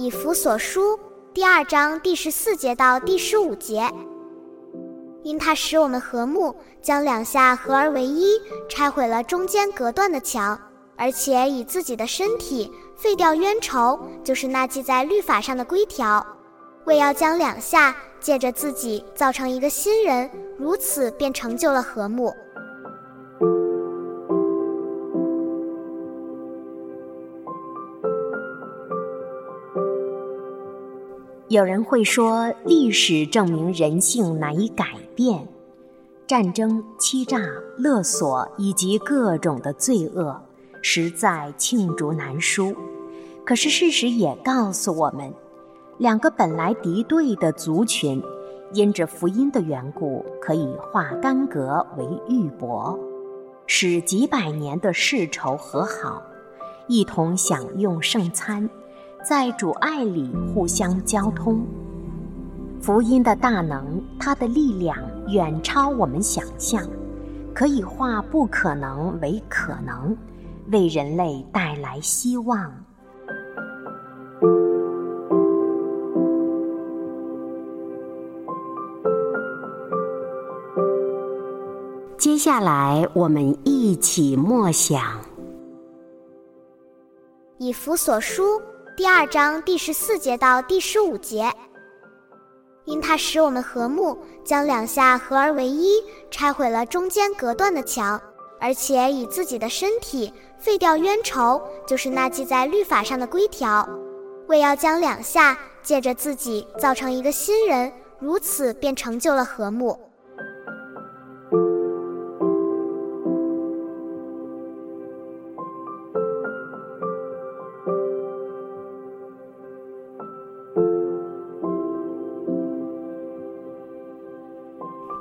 以弗所书第二章第十四节到第十五节，因他使我们和睦，将两下合而为一，拆毁了中间隔断的墙，而且以自己的身体废掉冤仇，就是那记在律法上的规条，为要将两下借着自己造成一个新人，如此便成就了和睦。有人会说，历史证明人性难以改变，战争、欺诈、勒索以及各种的罪恶，实在罄竹难书。可是事实也告诉我们，两个本来敌对的族群，因着福音的缘故，可以化干戈为玉帛，使几百年的世仇和好，一同享用圣餐。在主爱里互相交通，福音的大能，它的力量远超我们想象，可以化不可能为可能，为人类带来希望。接下来，我们一起默想以弗所书。第二章第十四节到第十五节，因他使我们和睦，将两下合而为一，拆毁了中间隔断的墙，而且以自己的身体废掉冤仇，就是那记在律法上的规条，为要将两下借着自己造成一个新人，如此便成就了和睦。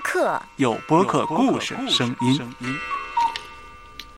播客，有播客故事声音。